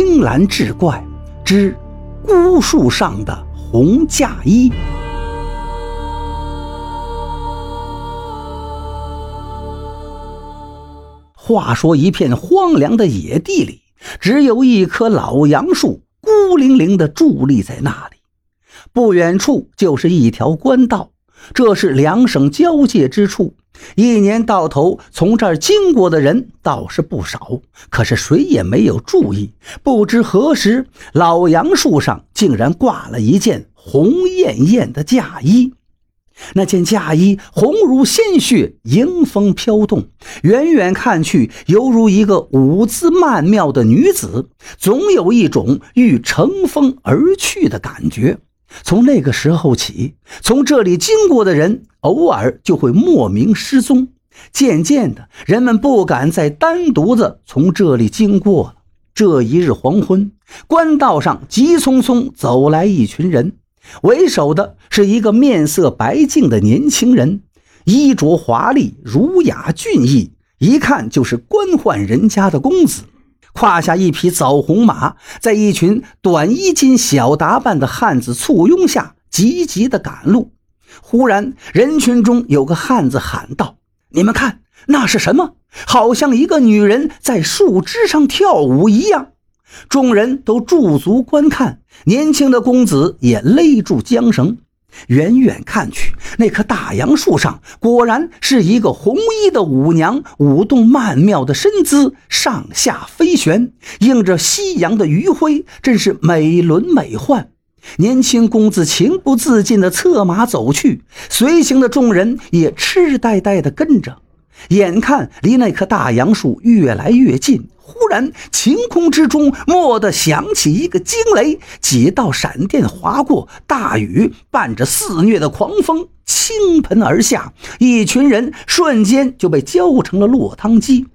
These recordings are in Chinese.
青蓝志怪之孤树上的红嫁衣。话说，一片荒凉的野地里，只有一棵老杨树孤零零的伫立在那里。不远处就是一条官道，这是两省交界之处。一年到头，从这儿经过的人倒是不少，可是谁也没有注意。不知何时，老杨树上竟然挂了一件红艳艳的嫁衣。那件嫁衣红如鲜血，迎风飘动，远远看去，犹如一个舞姿曼妙的女子，总有一种欲乘风而去的感觉。从那个时候起，从这里经过的人偶尔就会莫名失踪。渐渐的，人们不敢再单独的从这里经过了。这一日黄昏，官道上急匆匆走来一群人，为首的是一个面色白净的年轻人，衣着华丽，儒雅俊逸，一看就是官宦人家的公子。胯下一匹枣红马，在一群短衣襟、小打扮的汉子簇拥下，急急地赶路。忽然，人群中有个汉子喊道：“你们看，那是什么？好像一个女人在树枝上跳舞一样。”众人都驻足观看，年轻的公子也勒住缰绳。远远看去，那棵大杨树上果然是一个红衣的舞娘，舞动曼妙的身姿，上下飞旋，映着夕阳的余晖，真是美轮美奂。年轻公子情不自禁地策马走去，随行的众人也痴呆呆地跟着。眼看离那棵大杨树越来越近。忽然，晴空之中蓦地响起一个惊雷，几道闪电划过，大雨伴着肆虐的狂风倾盆而下，一群人瞬间就被浇成了落汤鸡。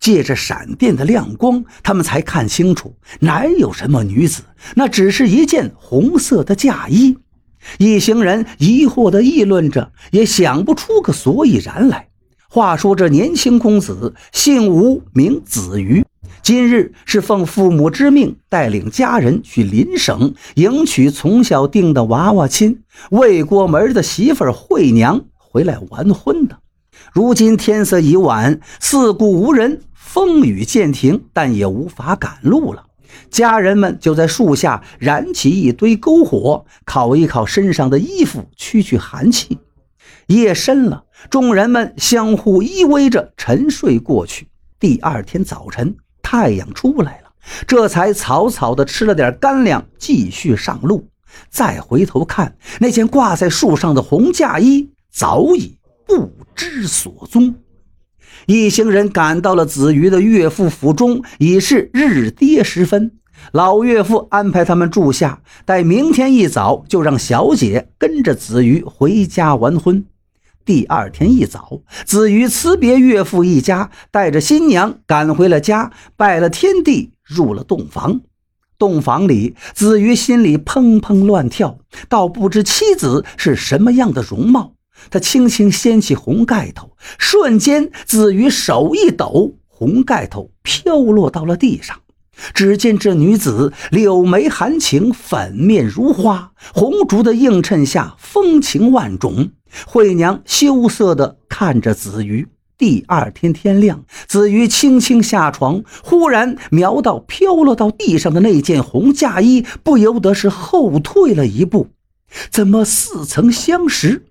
借着闪电的亮光，他们才看清楚，哪有什么女子，那只是一件红色的嫁衣。一行人疑惑地议论着，也想不出个所以然来。话说这年轻公子姓吴，名子瑜，今日是奉父母之命，带领家人去邻省迎娶从小定的娃娃亲未过门的媳妇惠娘回来完婚的。如今天色已晚，四顾无人，风雨渐停，但也无法赶路了。家人们就在树下燃起一堆篝火，烤一烤身上的衣服，驱驱寒气。夜深了，众人们相互依偎着沉睡过去。第二天早晨，太阳出来了，这才草草的吃了点干粮，继续上路。再回头看，那件挂在树上的红嫁衣早已不知所踪。一行人赶到了子瑜的岳父府中，已是日跌时分。老岳父安排他们住下，待明天一早就让小姐跟着子瑜回家完婚。第二天一早，子瑜辞别岳父一家，带着新娘赶回了家，拜了天地，入了洞房。洞房里，子瑜心里砰砰乱跳，倒不知妻子是什么样的容貌。他轻轻掀起红盖头，瞬间，子瑜手一抖，红盖头飘落到了地上。只见这女子柳眉含情，粉面如花，红烛的映衬下，风情万种。惠娘羞涩地看着子瑜。第二天天亮，子瑜轻轻下床，忽然瞄到飘落到地上的那件红嫁衣，不由得是后退了一步。怎么似曾相识？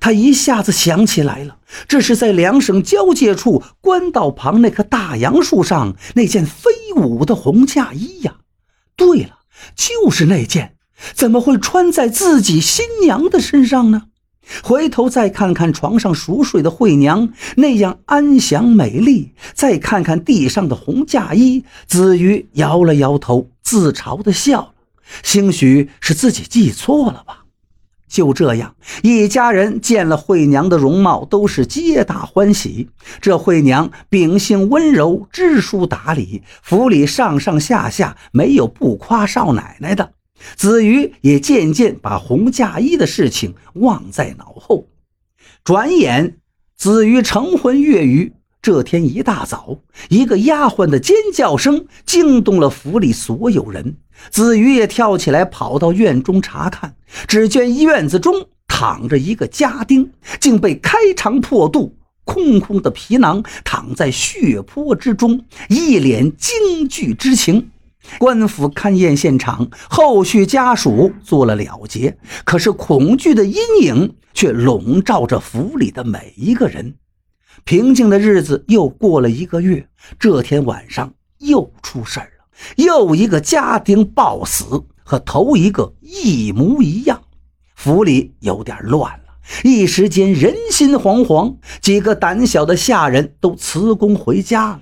他一下子想起来了，这是在两省交界处官道旁那棵大杨树上那件飞舞的红嫁衣呀！对了，就是那件，怎么会穿在自己新娘的身上呢？回头再看看床上熟睡的惠娘，那样安详美丽；再看看地上的红嫁衣，子瑜摇了摇头，自嘲地笑了。兴许是自己记错了吧。就这样，一家人见了惠娘的容貌，都是皆大欢喜。这惠娘秉性温柔，知书达理，府里上上下下没有不夸少奶奶的。子瑜也渐渐把红嫁衣的事情忘在脑后。转眼，子瑜成婚月余，这天一大早，一个丫鬟的尖叫声惊动了府里所有人。子瑜也跳起来，跑到院中查看，只见院子中躺着一个家丁，竟被开肠破肚，空空的皮囊躺在血泊之中，一脸惊惧之情。官府勘验现场，后续家属做了了结，可是恐惧的阴影却笼罩着府里的每一个人。平静的日子又过了一个月，这天晚上又出事了，又一个家丁暴死，和头一个一模一样。府里有点乱了，一时间人心惶惶，几个胆小的下人都辞工回家了，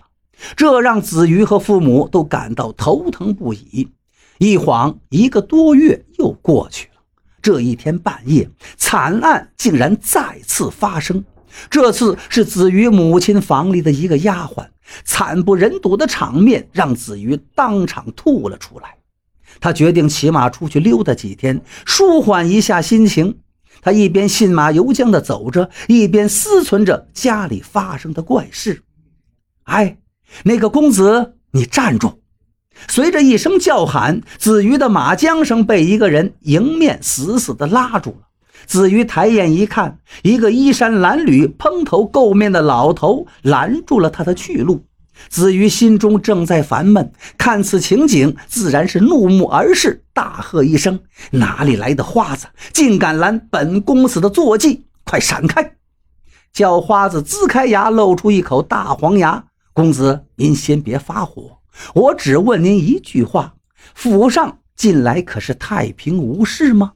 这让子瑜和父母都感到头疼不已。一晃一个多月又过去了，这一天半夜，惨案竟然再次发生。这次是子瑜母亲房里的一个丫鬟，惨不忍睹的场面让子瑜当场吐了出来。他决定骑马出去溜达几天，舒缓一下心情。他一边信马由缰地走着，一边思忖着家里发生的怪事。哎，那个公子，你站住！随着一声叫喊，子瑜的马缰绳被一个人迎面死死地拉住了。子瑜抬眼一看，一个衣衫褴褛、蓬头垢面的老头拦住了他的去路。子瑜心中正在烦闷，看此情景，自然是怒目而视，大喝一声：“哪里来的花子，竟敢拦本公子的坐骑！快闪开！”叫花子龇开牙，露出一口大黄牙：“公子，您先别发火，我只问您一句话：府上近来可是太平无事吗？”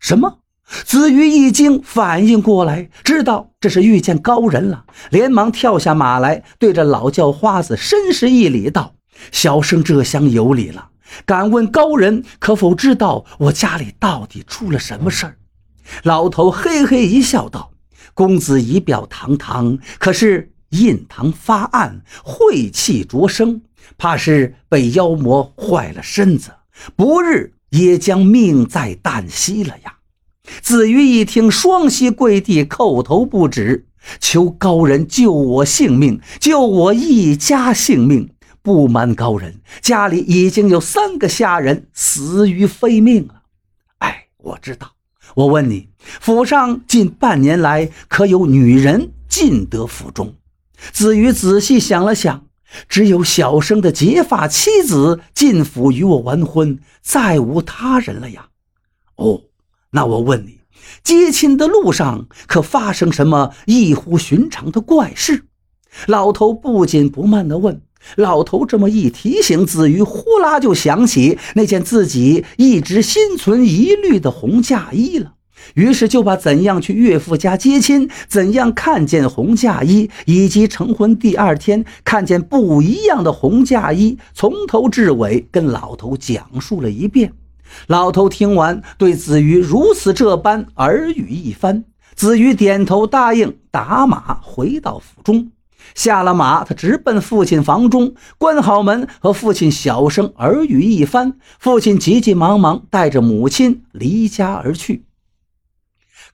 什么？子瑜一惊，反应过来，知道这是遇见高人了，连忙跳下马来，对着老叫花子深施一礼，道：“小生这厢有礼了，敢问高人可否知道我家里到底出了什么事儿？”老头嘿嘿一笑，道：“公子仪表堂堂，可是印堂发暗，晦气灼生，怕是被妖魔坏了身子，不日也将命在旦夕了呀。”子瑜一听，双膝跪地，叩头不止，求高人救我性命，救我一家性命。不瞒高人，家里已经有三个下人死于非命了。哎，我知道。我问你，府上近半年来可有女人进得府中？子瑜仔细想了想，只有小生的结发妻子进府与我完婚，再无他人了呀。哦。那我问你，接亲的路上可发生什么异乎寻常的怪事？老头不紧不慢地问。老头这么一提醒，子瑜呼啦就想起那件自己一直心存疑虑的红嫁衣了。于是就把怎样去岳父家接亲，怎样看见红嫁衣，以及成婚第二天看见不一样的红嫁衣，从头至尾跟老头讲述了一遍。老头听完，对子瑜如此这般耳语一番。子瑜点头答应，打马回到府中。下了马，他直奔父亲房中，关好门，和父亲小声耳语一番。父亲急急忙忙带着母亲离家而去。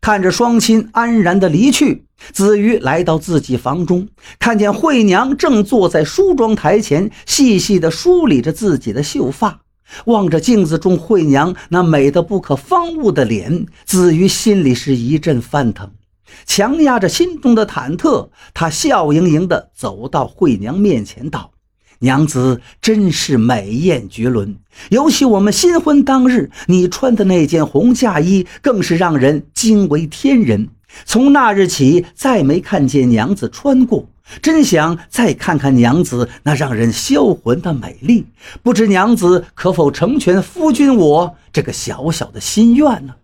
看着双亲安然的离去，子瑜来到自己房中，看见惠娘正坐在梳妆台前，细细的梳理着自己的秀发。望着镜子中惠娘那美得不可方物的脸，子瑜心里是一阵翻腾，强压着心中的忐忑，他笑盈盈地走到惠娘面前，道：“娘子真是美艳绝伦，尤其我们新婚当日，你穿的那件红嫁衣，更是让人惊为天人。从那日起，再没看见娘子穿过。”真想再看看娘子那让人销魂的美丽，不知娘子可否成全夫君我这个小小的心愿呢？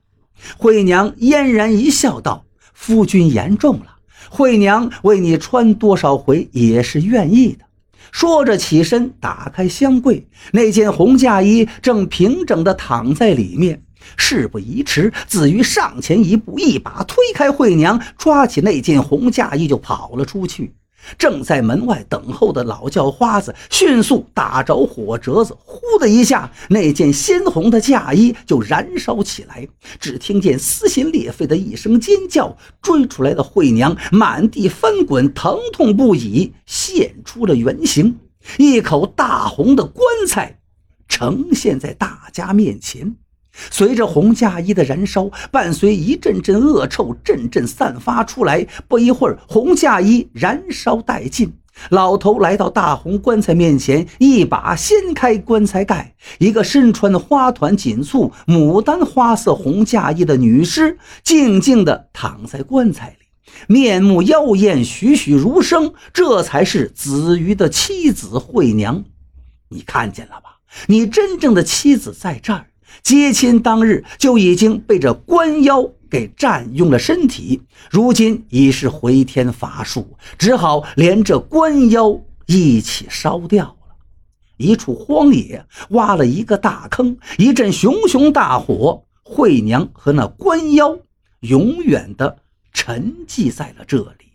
惠娘嫣然一笑，道：“夫君言重了，惠娘为你穿多少回也是愿意的。”说着起身打开箱柜，那件红嫁衣正平整地躺在里面。事不宜迟，子瑜上前一步，一把推开惠娘，抓起那件红嫁衣就跑了出去。正在门外等候的老叫花子迅速打着火折子，呼的一下，那件鲜红的嫁衣就燃烧起来。只听见撕心裂肺的一声尖叫，追出来的惠娘满地翻滚，疼痛不已，现出了原形，一口大红的棺材呈现在大家面前。随着红嫁衣的燃烧，伴随一阵阵恶臭阵阵散发出来。不一会儿，红嫁衣燃烧殆尽。老头来到大红棺材面前，一把掀开棺材盖，一个身穿花团锦簇、牡丹花色红嫁衣的女尸静静地躺在棺材里，面目妖艳，栩栩如生。这才是子瑜的妻子惠娘。你看见了吧？你真正的妻子在这儿。接亲当日就已经被这官妖给占用了身体，如今已是回天乏术，只好连这官妖一起烧掉了。一处荒野挖了一个大坑，一阵熊熊大火，惠娘和那官妖永远的沉寂在了这里。